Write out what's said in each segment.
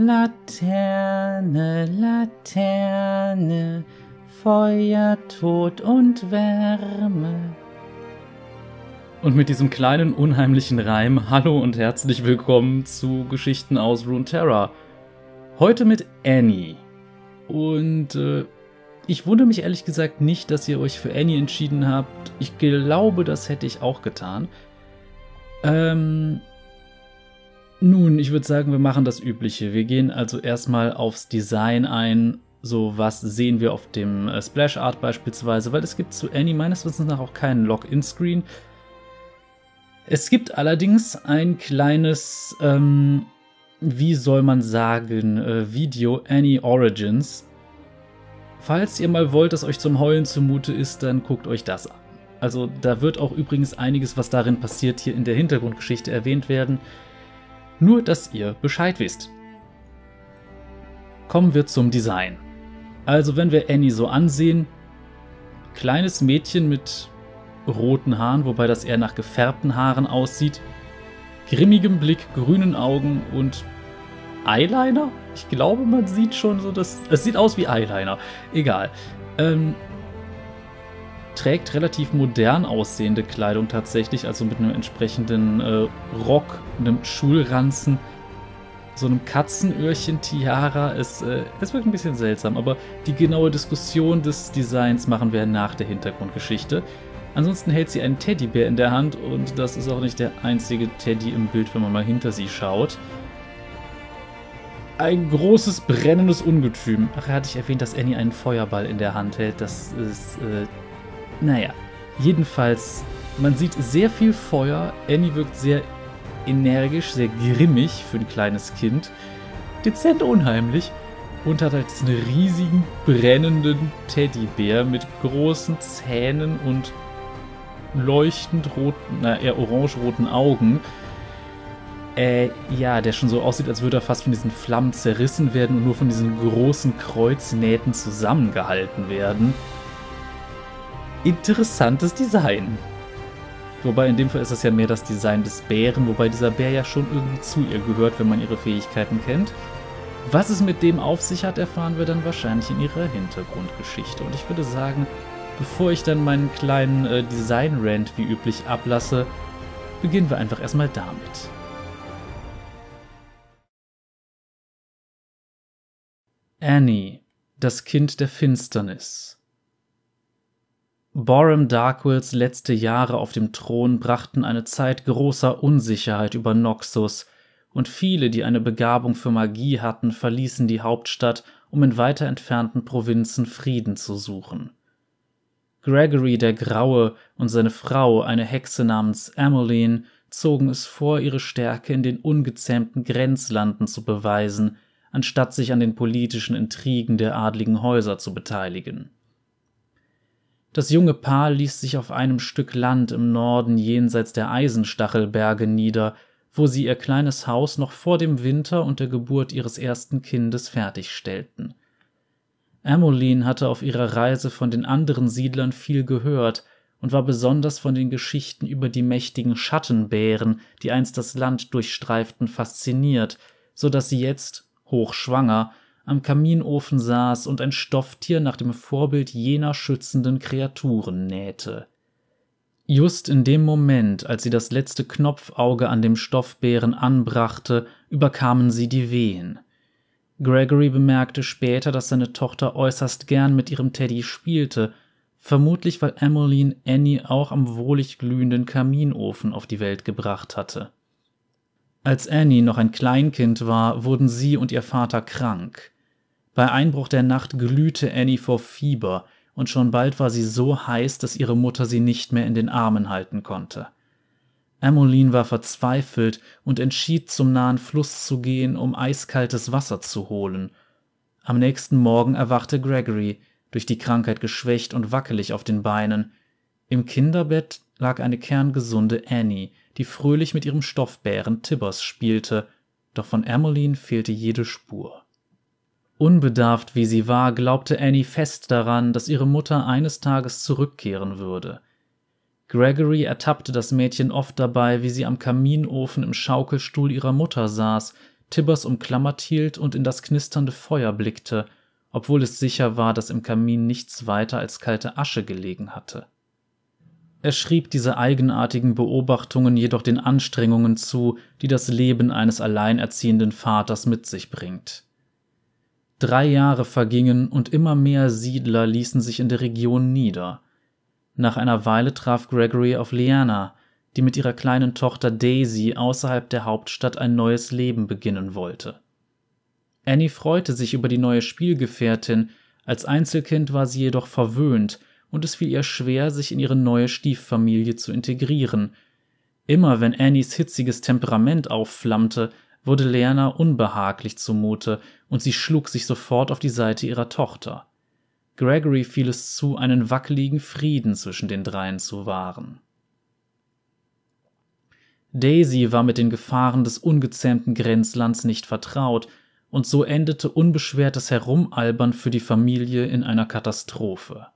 Laterne, Laterne, Feuer, Tod und Wärme. Und mit diesem kleinen unheimlichen Reim hallo und herzlich willkommen zu Geschichten aus Runeterra. Heute mit Annie. Und äh, ich wundere mich ehrlich gesagt nicht, dass ihr euch für Annie entschieden habt. Ich glaube, das hätte ich auch getan. Ähm, nun, ich würde sagen, wir machen das Übliche. Wir gehen also erstmal aufs Design ein. So, was sehen wir auf dem äh, Splash Art beispielsweise, weil es gibt zu Annie meines Wissens nach auch keinen Login-Screen. Es gibt allerdings ein kleines, ähm, wie soll man sagen, äh, Video Annie Origins. Falls ihr mal wollt, dass euch zum Heulen zumute ist, dann guckt euch das an. Also da wird auch übrigens einiges, was darin passiert, hier in der Hintergrundgeschichte erwähnt werden. Nur, dass ihr Bescheid wisst. Kommen wir zum Design. Also, wenn wir Annie so ansehen, kleines Mädchen mit roten Haaren, wobei das eher nach gefärbten Haaren aussieht, grimmigem Blick, grünen Augen und Eyeliner? Ich glaube, man sieht schon so, dass. Es sieht aus wie Eyeliner. Egal. Ähm, trägt relativ modern aussehende Kleidung tatsächlich, also mit einem entsprechenden äh, Rock, einem Schulranzen, so einem Katzenöhrchen-Tiara. Es, äh, es wirkt ein bisschen seltsam, aber die genaue Diskussion des Designs machen wir nach der Hintergrundgeschichte. Ansonsten hält sie einen Teddybär in der Hand und das ist auch nicht der einzige Teddy im Bild, wenn man mal hinter sie schaut. Ein großes brennendes Ungetüm. Ach, hatte ich erwähnt, dass Annie einen Feuerball in der Hand hält. Das ist äh, naja, jedenfalls, man sieht sehr viel Feuer. Annie wirkt sehr energisch, sehr grimmig für ein kleines Kind. Dezent unheimlich. Und hat halt einen riesigen, brennenden Teddybär mit großen Zähnen und leuchtend roten, na eher orange-roten Augen. Äh, ja, der schon so aussieht, als würde er fast von diesen Flammen zerrissen werden und nur von diesen großen Kreuznähten zusammengehalten werden interessantes Design. Wobei in dem Fall ist es ja mehr das Design des Bären, wobei dieser Bär ja schon irgendwie zu ihr gehört, wenn man ihre Fähigkeiten kennt. Was es mit dem auf sich hat, erfahren wir dann wahrscheinlich in ihrer Hintergrundgeschichte. Und ich würde sagen, bevor ich dann meinen kleinen äh, Design-Rant wie üblich ablasse, beginnen wir einfach erstmal damit. Annie, das Kind der Finsternis. Boram Darkwills letzte Jahre auf dem Thron brachten eine Zeit großer Unsicherheit über Noxus, und viele, die eine Begabung für Magie hatten, verließen die Hauptstadt, um in weiter entfernten Provinzen Frieden zu suchen. Gregory der Graue und seine Frau, eine Hexe namens Emmeline, zogen es vor, ihre Stärke in den ungezähmten Grenzlanden zu beweisen, anstatt sich an den politischen Intrigen der adligen Häuser zu beteiligen. Das junge Paar ließ sich auf einem Stück Land im Norden jenseits der Eisenstachelberge nieder, wo sie ihr kleines Haus noch vor dem Winter und der Geburt ihres ersten Kindes fertigstellten. Emmeline hatte auf ihrer Reise von den anderen Siedlern viel gehört und war besonders von den Geschichten über die mächtigen Schattenbären, die einst das Land durchstreiften, fasziniert, so dass sie jetzt, hochschwanger, am Kaminofen saß und ein Stofftier nach dem Vorbild jener schützenden Kreaturen nähte. Just in dem Moment, als sie das letzte Knopfauge an dem Stoffbären anbrachte, überkamen sie die Wehen. Gregory bemerkte später, dass seine Tochter äußerst gern mit ihrem Teddy spielte, vermutlich weil Emmeline Annie auch am wohlig glühenden Kaminofen auf die Welt gebracht hatte. Als Annie noch ein Kleinkind war, wurden sie und ihr Vater krank. Bei Einbruch der Nacht glühte Annie vor Fieber, und schon bald war sie so heiß, dass ihre Mutter sie nicht mehr in den Armen halten konnte. Emmeline war verzweifelt und entschied, zum nahen Fluss zu gehen, um eiskaltes Wasser zu holen. Am nächsten Morgen erwachte Gregory, durch die Krankheit geschwächt und wackelig auf den Beinen. Im Kinderbett lag eine kerngesunde Annie, die fröhlich mit ihrem Stoffbären Tibbers spielte, doch von Emmeline fehlte jede Spur. Unbedarft wie sie war, glaubte Annie fest daran, dass ihre Mutter eines Tages zurückkehren würde. Gregory ertappte das Mädchen oft dabei, wie sie am Kaminofen im Schaukelstuhl ihrer Mutter saß, Tibbers umklammert hielt und in das knisternde Feuer blickte, obwohl es sicher war, dass im Kamin nichts weiter als kalte Asche gelegen hatte. Er schrieb diese eigenartigen Beobachtungen jedoch den Anstrengungen zu, die das Leben eines alleinerziehenden Vaters mit sich bringt. Drei Jahre vergingen und immer mehr Siedler ließen sich in der Region nieder. Nach einer Weile traf Gregory auf Liana, die mit ihrer kleinen Tochter Daisy außerhalb der Hauptstadt ein neues Leben beginnen wollte. Annie freute sich über die neue Spielgefährtin, als Einzelkind war sie jedoch verwöhnt, und es fiel ihr schwer, sich in ihre neue Stieffamilie zu integrieren. Immer wenn Annies hitziges Temperament aufflammte, wurde Lerna unbehaglich zumute, und sie schlug sich sofort auf die Seite ihrer Tochter. Gregory fiel es zu, einen wackeligen Frieden zwischen den dreien zu wahren. Daisy war mit den Gefahren des ungezähmten Grenzlands nicht vertraut, und so endete unbeschwertes Herumalbern für die Familie in einer Katastrophe.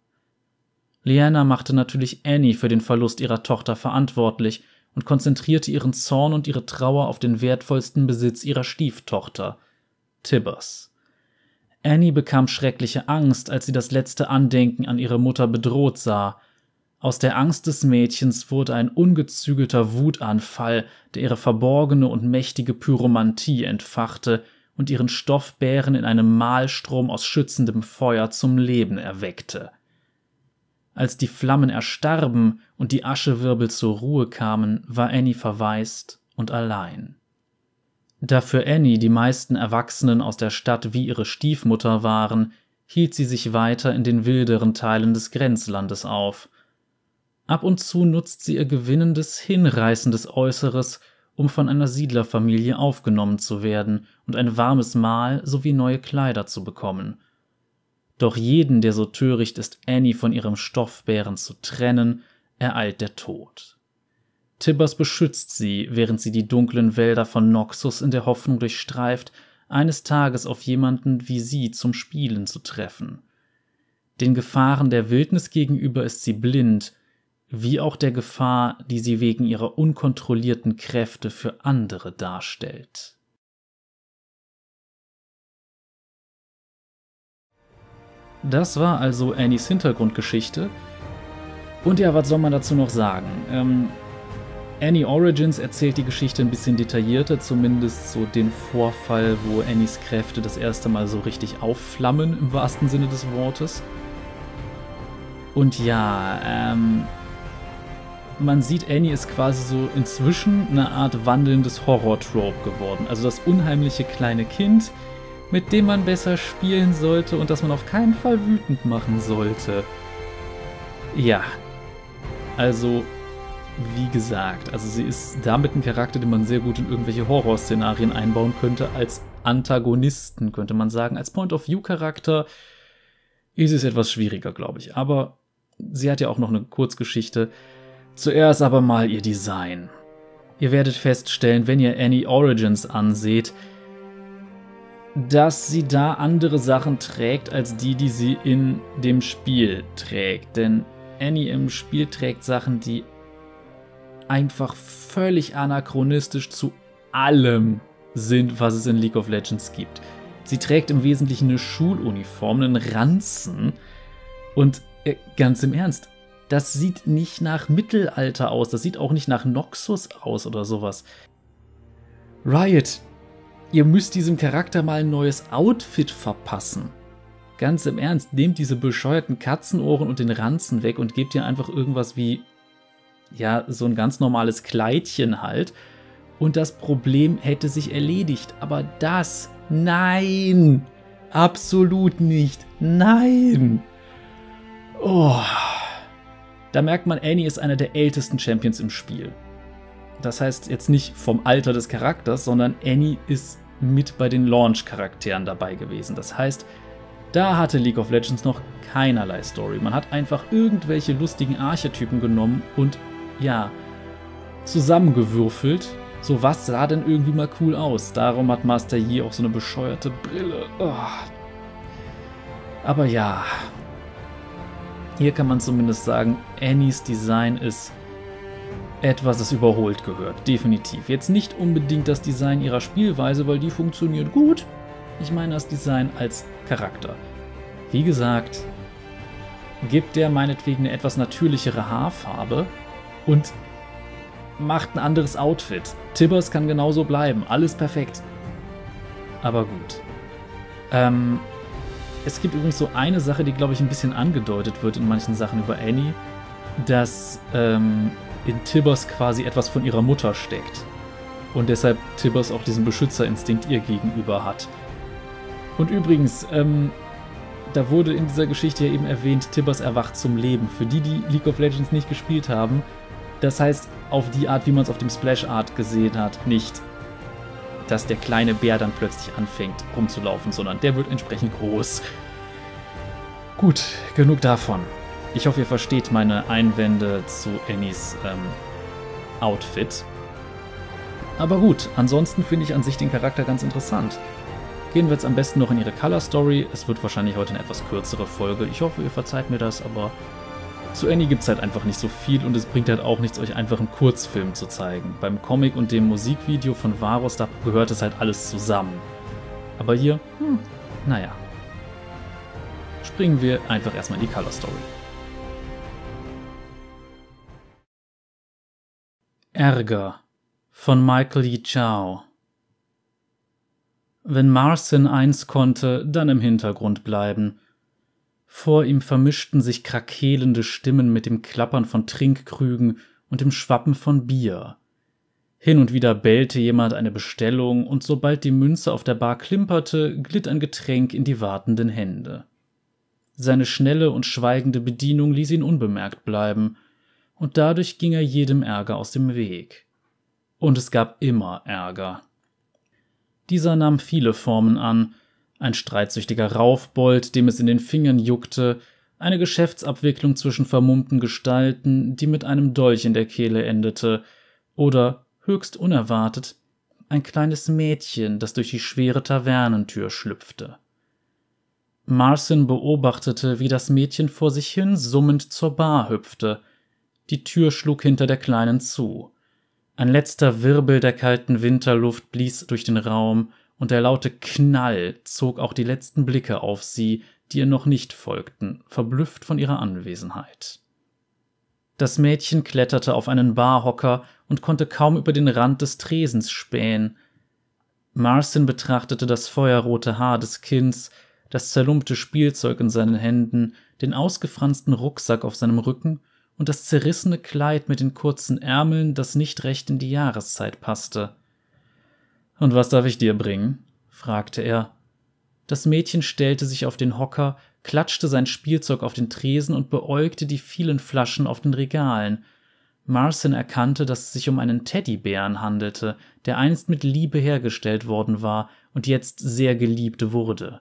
Liana machte natürlich Annie für den Verlust ihrer Tochter verantwortlich und konzentrierte ihren Zorn und ihre Trauer auf den wertvollsten Besitz ihrer Stieftochter, Tibbers. Annie bekam schreckliche Angst, als sie das letzte Andenken an ihre Mutter bedroht sah. Aus der Angst des Mädchens wurde ein ungezügelter Wutanfall, der ihre verborgene und mächtige Pyromantie entfachte und ihren Stoffbären in einem Mahlstrom aus schützendem Feuer zum Leben erweckte. Als die Flammen erstarben und die Aschewirbel zur Ruhe kamen, war Annie verwaist und allein. Da für Annie die meisten Erwachsenen aus der Stadt wie ihre Stiefmutter waren, hielt sie sich weiter in den wilderen Teilen des Grenzlandes auf. Ab und zu nutzt sie ihr gewinnendes, hinreißendes Äußeres, um von einer Siedlerfamilie aufgenommen zu werden und ein warmes Mahl sowie neue Kleider zu bekommen – doch jeden, der so töricht ist, Annie von ihrem Stoffbären zu trennen, ereilt der Tod. Tibbers beschützt sie, während sie die dunklen Wälder von Noxus in der Hoffnung durchstreift, eines Tages auf jemanden wie sie zum Spielen zu treffen. Den Gefahren der Wildnis gegenüber ist sie blind, wie auch der Gefahr, die sie wegen ihrer unkontrollierten Kräfte für andere darstellt. Das war also Annies Hintergrundgeschichte. Und ja, was soll man dazu noch sagen? Ähm, Annie Origins erzählt die Geschichte ein bisschen detaillierter, zumindest so den Vorfall, wo Annies Kräfte das erste Mal so richtig aufflammen, im wahrsten Sinne des Wortes. Und ja, ähm, man sieht, Annie ist quasi so inzwischen eine Art wandelndes Horror-Trope geworden. Also das unheimliche kleine Kind, mit dem man besser spielen sollte und das man auf keinen Fall wütend machen sollte. Ja, also wie gesagt, also sie ist damit ein Charakter, den man sehr gut in irgendwelche Horrorszenarien einbauen könnte, als Antagonisten, könnte man sagen. Als Point-of-View-Charakter ist es etwas schwieriger, glaube ich. Aber sie hat ja auch noch eine Kurzgeschichte. Zuerst aber mal ihr Design. Ihr werdet feststellen, wenn ihr Annie Origins anseht, dass sie da andere Sachen trägt als die, die sie in dem Spiel trägt. Denn Annie im Spiel trägt Sachen, die einfach völlig anachronistisch zu allem sind, was es in League of Legends gibt. Sie trägt im Wesentlichen eine Schuluniform, einen Ranzen. Und äh, ganz im Ernst, das sieht nicht nach Mittelalter aus, das sieht auch nicht nach Noxus aus oder sowas. Riot, Ihr müsst diesem Charakter mal ein neues Outfit verpassen. Ganz im Ernst, nehmt diese bescheuerten Katzenohren und den Ranzen weg und gebt ihr einfach irgendwas wie, ja, so ein ganz normales Kleidchen halt. Und das Problem hätte sich erledigt. Aber das, nein, absolut nicht, nein. Oh. Da merkt man, Annie ist einer der ältesten Champions im Spiel. Das heißt jetzt nicht vom Alter des Charakters, sondern Annie ist mit bei den Launch-Charakteren dabei gewesen. Das heißt, da hatte League of Legends noch keinerlei Story. Man hat einfach irgendwelche lustigen Archetypen genommen und ja, zusammengewürfelt. So was sah denn irgendwie mal cool aus. Darum hat Master Yi auch so eine bescheuerte Brille. Oh. Aber ja, hier kann man zumindest sagen, Annies Design ist etwas, das überholt gehört, definitiv. Jetzt nicht unbedingt das Design ihrer Spielweise, weil die funktioniert gut. Ich meine das Design als Charakter. Wie gesagt, gibt der meinetwegen eine etwas natürlichere Haarfarbe und macht ein anderes Outfit. Tibbers kann genauso bleiben, alles perfekt. Aber gut. Ähm, es gibt übrigens so eine Sache, die, glaube ich, ein bisschen angedeutet wird in manchen Sachen über Annie, dass ähm, in Tibbers quasi etwas von ihrer Mutter steckt. Und deshalb Tibbers auch diesen Beschützerinstinkt ihr gegenüber hat. Und übrigens, ähm, da wurde in dieser Geschichte ja eben erwähnt, Tibbers erwacht zum Leben. Für die, die League of Legends nicht gespielt haben, das heißt auf die Art, wie man es auf dem Splash Art gesehen hat, nicht, dass der kleine Bär dann plötzlich anfängt rumzulaufen, sondern der wird entsprechend groß. Gut, genug davon. Ich hoffe, ihr versteht meine Einwände zu Annies ähm, Outfit. Aber gut, ansonsten finde ich an sich den Charakter ganz interessant. Gehen wir jetzt am besten noch in ihre Color Story. Es wird wahrscheinlich heute eine etwas kürzere Folge. Ich hoffe, ihr verzeiht mir das, aber zu Annie gibt es halt einfach nicht so viel und es bringt halt auch nichts, euch einfach einen Kurzfilm zu zeigen. Beim Comic und dem Musikvideo von Varus, da gehört es halt alles zusammen. Aber hier, hm, naja. Springen wir einfach erstmal in die Color Story. Ärger von Michael Yi Chao Wenn Marcin eins konnte, dann im Hintergrund bleiben. Vor ihm vermischten sich krakelende Stimmen mit dem Klappern von Trinkkrügen und dem Schwappen von Bier. Hin und wieder bellte jemand eine Bestellung, und sobald die Münze auf der Bar klimperte, glitt ein Getränk in die wartenden Hände. Seine schnelle und schweigende Bedienung ließ ihn unbemerkt bleiben, und dadurch ging er jedem Ärger aus dem Weg. Und es gab immer Ärger. Dieser nahm viele Formen an, ein streitsüchtiger Raufbold, dem es in den Fingern juckte, eine Geschäftsabwicklung zwischen vermummten Gestalten, die mit einem Dolch in der Kehle endete, oder, höchst unerwartet, ein kleines Mädchen, das durch die schwere Tavernentür schlüpfte. Marcin beobachtete, wie das Mädchen vor sich hin summend zur Bar hüpfte, die Tür schlug hinter der Kleinen zu. Ein letzter Wirbel der kalten Winterluft blies durch den Raum, und der laute Knall zog auch die letzten Blicke auf sie, die ihr noch nicht folgten, verblüfft von ihrer Anwesenheit. Das Mädchen kletterte auf einen Barhocker und konnte kaum über den Rand des Tresens spähen. Marcin betrachtete das feuerrote Haar des Kinds, das zerlumpte Spielzeug in seinen Händen, den ausgefransten Rucksack auf seinem Rücken und das zerrissene Kleid mit den kurzen Ärmeln, das nicht recht in die Jahreszeit passte. Und was darf ich dir bringen? fragte er. Das Mädchen stellte sich auf den Hocker, klatschte sein Spielzeug auf den Tresen und beäugte die vielen Flaschen auf den Regalen. Marcin erkannte, dass es sich um einen Teddybären handelte, der einst mit Liebe hergestellt worden war und jetzt sehr geliebt wurde.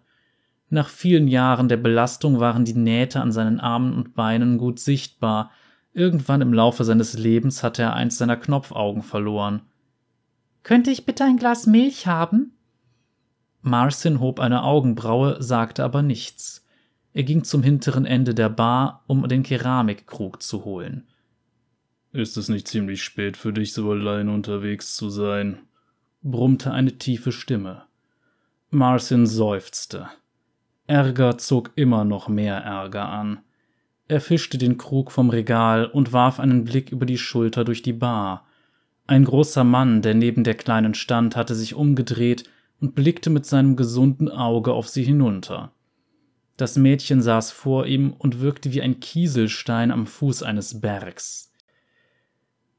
Nach vielen Jahren der Belastung waren die Nähte an seinen Armen und Beinen gut sichtbar, Irgendwann im Laufe seines Lebens hatte er eins seiner Knopfaugen verloren. Könnte ich bitte ein Glas Milch haben? Marcin hob eine Augenbraue, sagte aber nichts. Er ging zum hinteren Ende der Bar, um den Keramikkrug zu holen. Ist es nicht ziemlich spät für dich, so allein unterwegs zu sein? brummte eine tiefe Stimme. Marcin seufzte. Ärger zog immer noch mehr Ärger an. Er fischte den Krug vom Regal und warf einen Blick über die Schulter durch die Bar. Ein großer Mann, der neben der Kleinen stand, hatte sich umgedreht und blickte mit seinem gesunden Auge auf sie hinunter. Das Mädchen saß vor ihm und wirkte wie ein Kieselstein am Fuß eines Bergs.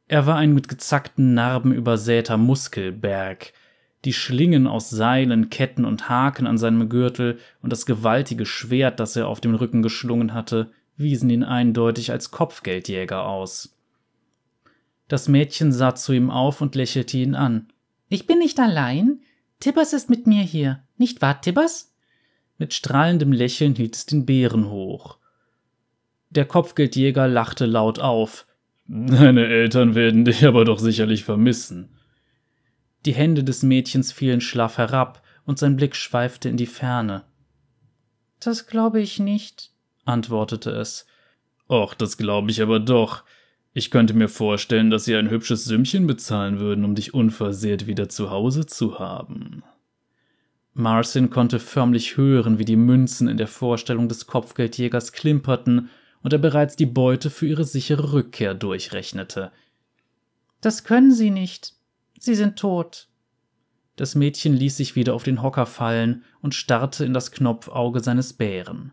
Er war ein mit gezackten Narben übersäter Muskelberg, die Schlingen aus Seilen, Ketten und Haken an seinem Gürtel und das gewaltige Schwert, das er auf dem Rücken geschlungen hatte, wiesen ihn eindeutig als Kopfgeldjäger aus. Das Mädchen sah zu ihm auf und lächelte ihn an. Ich bin nicht allein. Tibbers ist mit mir hier. Nicht wahr, Tibbers? Mit strahlendem Lächeln hielt es den Bären hoch. Der Kopfgeldjäger lachte laut auf. Deine Eltern werden dich aber doch sicherlich vermissen. Die Hände des Mädchens fielen schlaff herab, und sein Blick schweifte in die Ferne. Das glaube ich nicht, antwortete es. Och, das glaube ich aber doch. Ich könnte mir vorstellen, dass sie ein hübsches Sümmchen bezahlen würden, um dich unversehrt wieder zu Hause zu haben. Marcin konnte förmlich hören, wie die Münzen in der Vorstellung des Kopfgeldjägers klimperten und er bereits die Beute für ihre sichere Rückkehr durchrechnete. Das können Sie nicht. Sie sind tot. Das Mädchen ließ sich wieder auf den Hocker fallen und starrte in das Knopfauge seines Bären.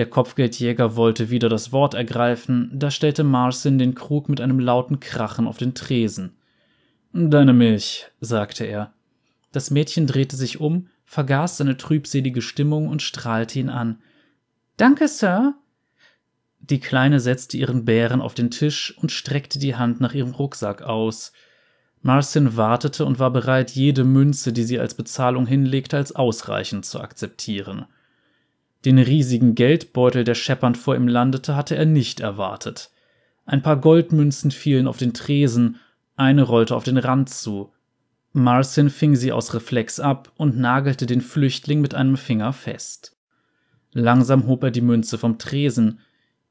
Der Kopfgeldjäger wollte wieder das Wort ergreifen, da stellte Marcin den Krug mit einem lauten Krachen auf den Tresen. Deine Milch, sagte er. Das Mädchen drehte sich um, vergaß seine trübselige Stimmung und strahlte ihn an. Danke, Sir. Die Kleine setzte ihren Bären auf den Tisch und streckte die Hand nach ihrem Rucksack aus. Marcin wartete und war bereit, jede Münze, die sie als Bezahlung hinlegte, als ausreichend zu akzeptieren. Den riesigen Geldbeutel, der scheppernd vor ihm landete, hatte er nicht erwartet. Ein paar Goldmünzen fielen auf den Tresen, eine rollte auf den Rand zu. Marcin fing sie aus Reflex ab und nagelte den Flüchtling mit einem Finger fest. Langsam hob er die Münze vom Tresen.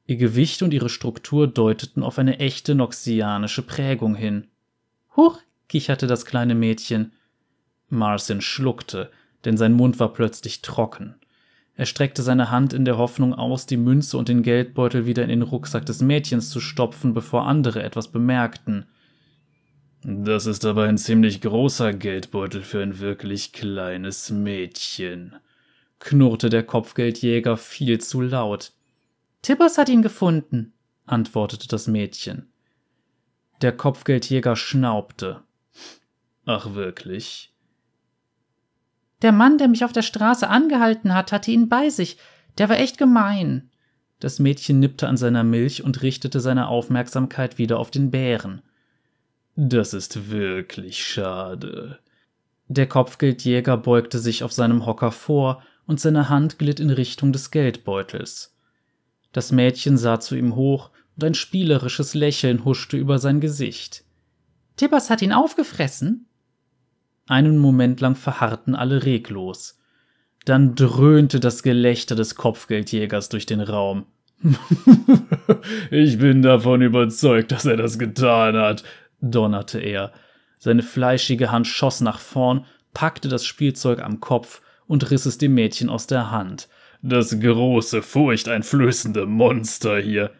Ihr Gewicht und ihre Struktur deuteten auf eine echte noxianische Prägung hin. Huch, kicherte das kleine Mädchen. Marcin schluckte, denn sein Mund war plötzlich trocken. Er streckte seine Hand in der Hoffnung aus, die Münze und den Geldbeutel wieder in den Rucksack des Mädchens zu stopfen, bevor andere etwas bemerkten. Das ist aber ein ziemlich großer Geldbeutel für ein wirklich kleines Mädchen, knurrte der Kopfgeldjäger viel zu laut. Tibbers hat ihn gefunden, antwortete das Mädchen. Der Kopfgeldjäger schnaubte. Ach wirklich? Der Mann, der mich auf der Straße angehalten hat, hatte ihn bei sich. Der war echt gemein. Das Mädchen nippte an seiner Milch und richtete seine Aufmerksamkeit wieder auf den Bären. Das ist wirklich schade. Der Kopfgeldjäger beugte sich auf seinem Hocker vor und seine Hand glitt in Richtung des Geldbeutels. Das Mädchen sah zu ihm hoch und ein spielerisches Lächeln huschte über sein Gesicht. Tibbers hat ihn aufgefressen? Einen Moment lang verharrten alle reglos. Dann dröhnte das Gelächter des Kopfgeldjägers durch den Raum. ich bin davon überzeugt, dass er das getan hat, donnerte er. Seine fleischige Hand schoss nach vorn, packte das Spielzeug am Kopf und riss es dem Mädchen aus der Hand. Das große, furchteinflößende Monster hier.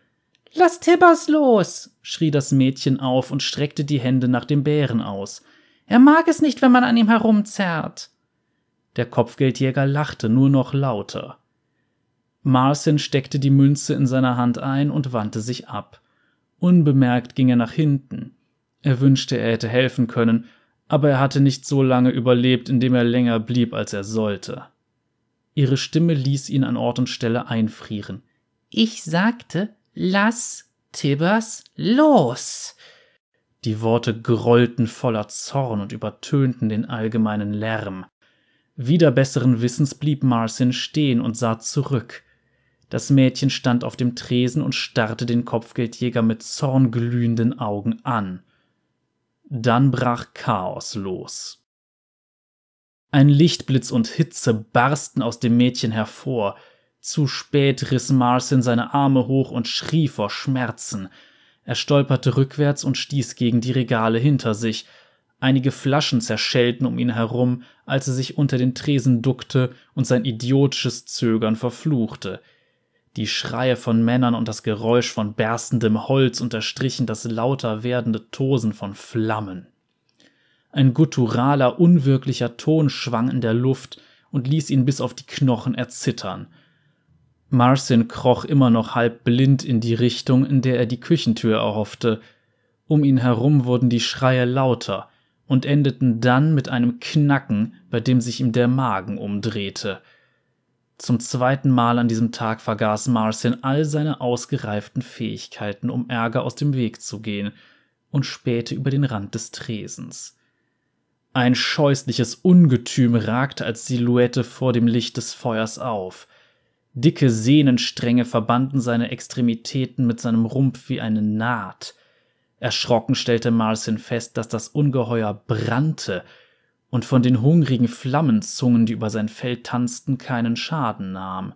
Lass Tibbers los! schrie das Mädchen auf und streckte die Hände nach dem Bären aus. Er mag es nicht, wenn man an ihm herumzerrt. Der Kopfgeldjäger lachte nur noch lauter. Marcin steckte die Münze in seiner Hand ein und wandte sich ab. Unbemerkt ging er nach hinten. Er wünschte, er hätte helfen können, aber er hatte nicht so lange überlebt, indem er länger blieb, als er sollte. Ihre Stimme ließ ihn an Ort und Stelle einfrieren. Ich sagte, Lass Tibbers los! Die Worte grollten voller Zorn und übertönten den allgemeinen Lärm. Wider besseren Wissens blieb Marcin stehen und sah zurück. Das Mädchen stand auf dem Tresen und starrte den Kopfgeldjäger mit zornglühenden Augen an. Dann brach Chaos los. Ein Lichtblitz und Hitze barsten aus dem Mädchen hervor, zu spät riss Marcin seine Arme hoch und schrie vor Schmerzen. Er stolperte rückwärts und stieß gegen die Regale hinter sich. Einige Flaschen zerschellten um ihn herum, als er sich unter den Tresen duckte und sein idiotisches Zögern verfluchte. Die Schreie von Männern und das Geräusch von berstendem Holz unterstrichen das lauter werdende Tosen von Flammen. Ein gutturaler, unwirklicher Ton schwang in der Luft und ließ ihn bis auf die Knochen erzittern. Marcin kroch immer noch halb blind in die Richtung, in der er die Küchentür erhoffte. Um ihn herum wurden die Schreie lauter und endeten dann mit einem Knacken, bei dem sich ihm der Magen umdrehte. Zum zweiten Mal an diesem Tag vergaß Marcin all seine ausgereiften Fähigkeiten, um Ärger aus dem Weg zu gehen, und spähte über den Rand des Tresens. Ein scheußliches Ungetüm ragte als Silhouette vor dem Licht des Feuers auf. Dicke Sehnenstränge verbanden seine Extremitäten mit seinem Rumpf wie eine Naht. Erschrocken stellte Marcin fest, dass das Ungeheuer brannte und von den hungrigen Flammenzungen, die über sein Fell tanzten, keinen Schaden nahm.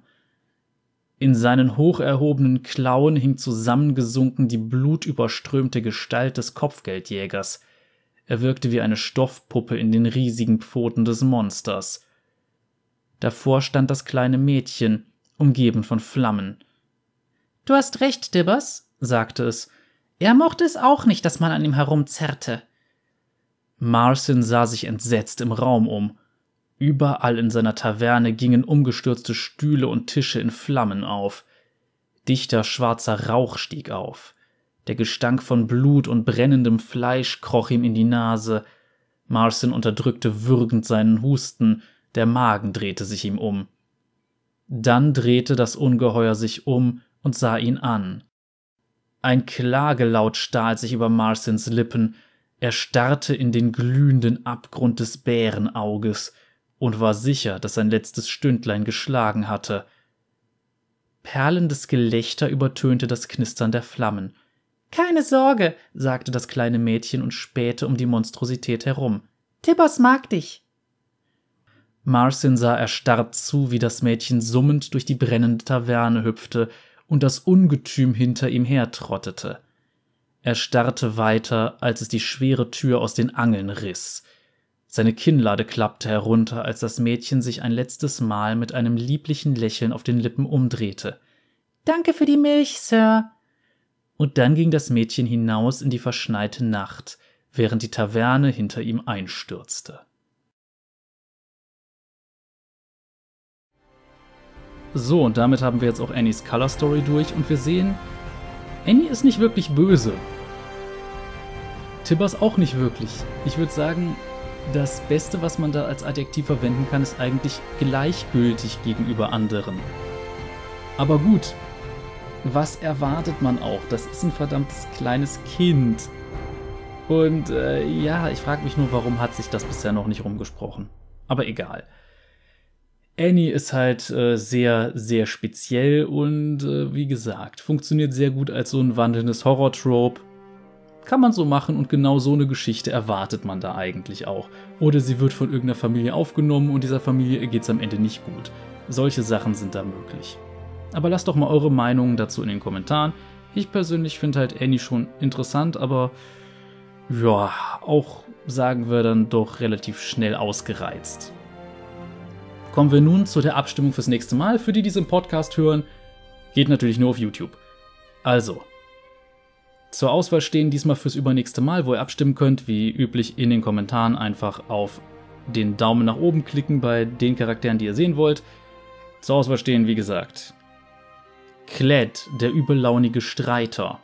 In seinen hoch erhobenen Klauen hing zusammengesunken die blutüberströmte Gestalt des Kopfgeldjägers. Er wirkte wie eine Stoffpuppe in den riesigen Pfoten des Monsters. Davor stand das kleine Mädchen, umgeben von Flammen. Du hast recht, Dibbers, sagte es. Er mochte es auch nicht, dass man an ihm herumzerrte. Marcin sah sich entsetzt im Raum um. Überall in seiner Taverne gingen umgestürzte Stühle und Tische in Flammen auf. Dichter schwarzer Rauch stieg auf. Der Gestank von Blut und brennendem Fleisch kroch ihm in die Nase. Marcin unterdrückte würgend seinen Husten, der Magen drehte sich ihm um. Dann drehte das Ungeheuer sich um und sah ihn an. Ein Klagelaut stahl sich über Marcins Lippen, er starrte in den glühenden Abgrund des Bärenauges und war sicher, dass sein letztes Stündlein geschlagen hatte. Perlendes Gelächter übertönte das Knistern der Flammen. Keine Sorge, sagte das kleine Mädchen und spähte um die Monstrosität herum. Tibbers mag dich. Marcin sah erstarrt zu, wie das Mädchen summend durch die brennende Taverne hüpfte und das Ungetüm hinter ihm hertrottete. Er starrte weiter, als es die schwere Tür aus den Angeln riss. Seine Kinnlade klappte herunter, als das Mädchen sich ein letztes Mal mit einem lieblichen Lächeln auf den Lippen umdrehte. Danke für die Milch, Sir. Und dann ging das Mädchen hinaus in die verschneite Nacht, während die Taverne hinter ihm einstürzte. So, und damit haben wir jetzt auch Annies Color Story durch und wir sehen, Annie ist nicht wirklich böse. Tibbers auch nicht wirklich. Ich würde sagen, das Beste, was man da als Adjektiv verwenden kann, ist eigentlich gleichgültig gegenüber anderen. Aber gut, was erwartet man auch? Das ist ein verdammtes kleines Kind. Und äh, ja, ich frage mich nur, warum hat sich das bisher noch nicht rumgesprochen. Aber egal. Annie ist halt äh, sehr, sehr speziell und äh, wie gesagt, funktioniert sehr gut als so ein wandelndes Horror-Trope. Kann man so machen und genau so eine Geschichte erwartet man da eigentlich auch. Oder sie wird von irgendeiner Familie aufgenommen und dieser Familie geht es am Ende nicht gut. Solche Sachen sind da möglich. Aber lasst doch mal eure Meinungen dazu in den Kommentaren. Ich persönlich finde halt Annie schon interessant, aber ja, auch sagen wir dann doch relativ schnell ausgereizt. Kommen wir nun zu der Abstimmung fürs nächste Mal. Für die, die diesen Podcast hören, geht natürlich nur auf YouTube. Also, zur Auswahl stehen diesmal fürs übernächste Mal, wo ihr abstimmen könnt, wie üblich in den Kommentaren einfach auf den Daumen nach oben klicken bei den Charakteren, die ihr sehen wollt. Zur Auswahl stehen, wie gesagt, Kled, der übellaunige Streiter.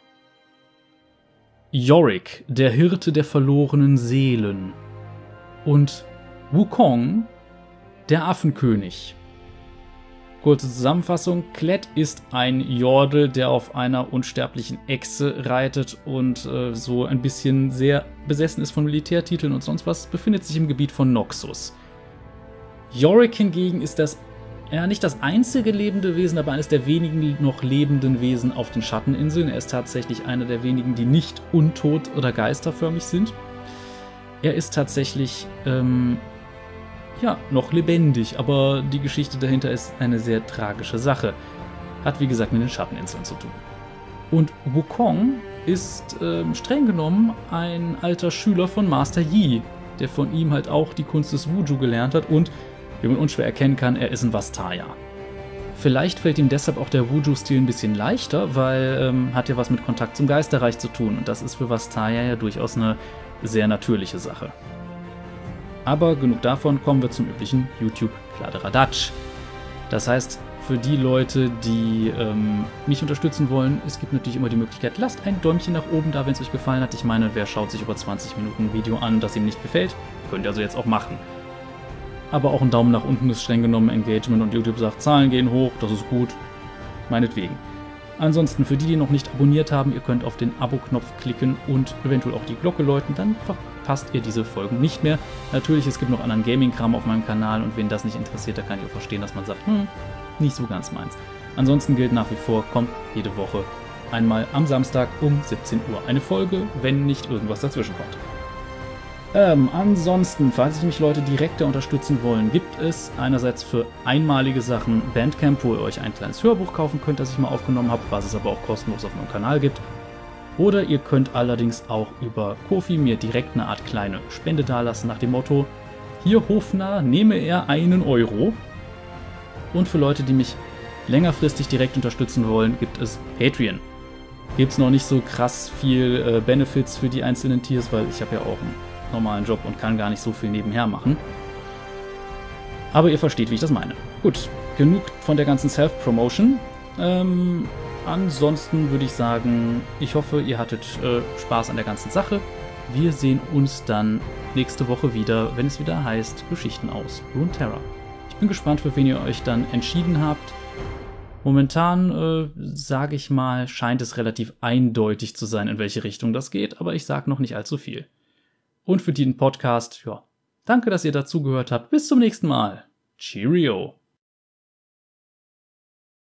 Yorick, der Hirte der verlorenen Seelen. Und Wukong, der Affenkönig. Kurze Zusammenfassung: Klett ist ein Jordel, der auf einer unsterblichen Echse reitet und äh, so ein bisschen sehr besessen ist von Militärtiteln und sonst was, befindet sich im Gebiet von Noxus. Yorick hingegen ist das ja nicht das einzige lebende Wesen, aber eines der wenigen noch lebenden Wesen auf den Schatteninseln. Er ist tatsächlich einer der wenigen, die nicht untot oder geisterförmig sind. Er ist tatsächlich ähm, ja, noch lebendig, aber die Geschichte dahinter ist eine sehr tragische Sache. Hat wie gesagt mit den Schatteninseln zu tun. Und Wukong ist äh, streng genommen ein alter Schüler von Master Yi, der von ihm halt auch die Kunst des Wuju gelernt hat und, wie man unschwer erkennen kann, er ist ein Vastaya. Vielleicht fällt ihm deshalb auch der Wuju-Stil ein bisschen leichter, weil ähm, hat ja was mit Kontakt zum Geisterreich zu tun und das ist für Vastaya ja durchaus eine sehr natürliche Sache. Aber genug davon, kommen wir zum üblichen YouTube-Kladderadatsch. Das heißt, für die Leute, die ähm, mich unterstützen wollen, es gibt natürlich immer die Möglichkeit, lasst ein Däumchen nach oben da, wenn es euch gefallen hat. Ich meine, wer schaut sich über 20 Minuten ein Video an, das ihm nicht gefällt? Könnt ihr also jetzt auch machen. Aber auch ein Daumen nach unten ist streng genommen Engagement und YouTube sagt, Zahlen gehen hoch, das ist gut. Meinetwegen. Ansonsten für die, die noch nicht abonniert haben, ihr könnt auf den Abo-Knopf klicken und eventuell auch die Glocke läuten, dann verpasst ihr diese Folgen nicht mehr. Natürlich, es gibt noch anderen Gaming-Kram auf meinem Kanal und wen das nicht interessiert, da kann ich auch verstehen, dass man sagt, hm, nicht so ganz meins. Ansonsten gilt nach wie vor, kommt jede Woche einmal am Samstag um 17 Uhr eine Folge, wenn nicht irgendwas dazwischen kommt. Ähm, ansonsten, falls mich Leute direkter unterstützen wollen, gibt es einerseits für einmalige Sachen Bandcamp, wo ihr euch ein kleines Hörbuch kaufen könnt, das ich mal aufgenommen habe, was es aber auch kostenlos auf meinem Kanal gibt. Oder ihr könnt allerdings auch über Kofi mir direkt eine Art kleine Spende dalassen nach dem Motto, hier Hofner, nehme er einen Euro. Und für Leute, die mich längerfristig direkt unterstützen wollen, gibt es Patreon. Gibt es noch nicht so krass viel äh, Benefits für die einzelnen Tiers, weil ich habe ja auch einen normalen Job und kann gar nicht so viel nebenher machen. Aber ihr versteht, wie ich das meine. Gut, genug von der ganzen Self-Promotion. Ähm, ansonsten würde ich sagen, ich hoffe, ihr hattet äh, Spaß an der ganzen Sache. Wir sehen uns dann nächste Woche wieder, wenn es wieder heißt Geschichten aus Runeterra. Ich bin gespannt, für wen ihr euch dann entschieden habt. Momentan, äh, sage ich mal, scheint es relativ eindeutig zu sein, in welche Richtung das geht, aber ich sage noch nicht allzu viel und für den Podcast. Ja, danke, dass ihr dazugehört habt. Bis zum nächsten Mal. Cheerio.